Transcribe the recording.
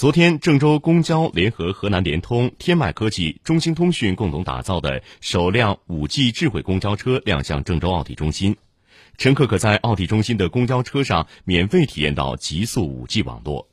昨天，郑州公交联合河南联通、天迈科技、中兴通讯共同打造的首辆 5G 智慧公交车亮相郑州奥体中心，乘客可在奥体中心的公交车上免费体验到极速 5G 网络。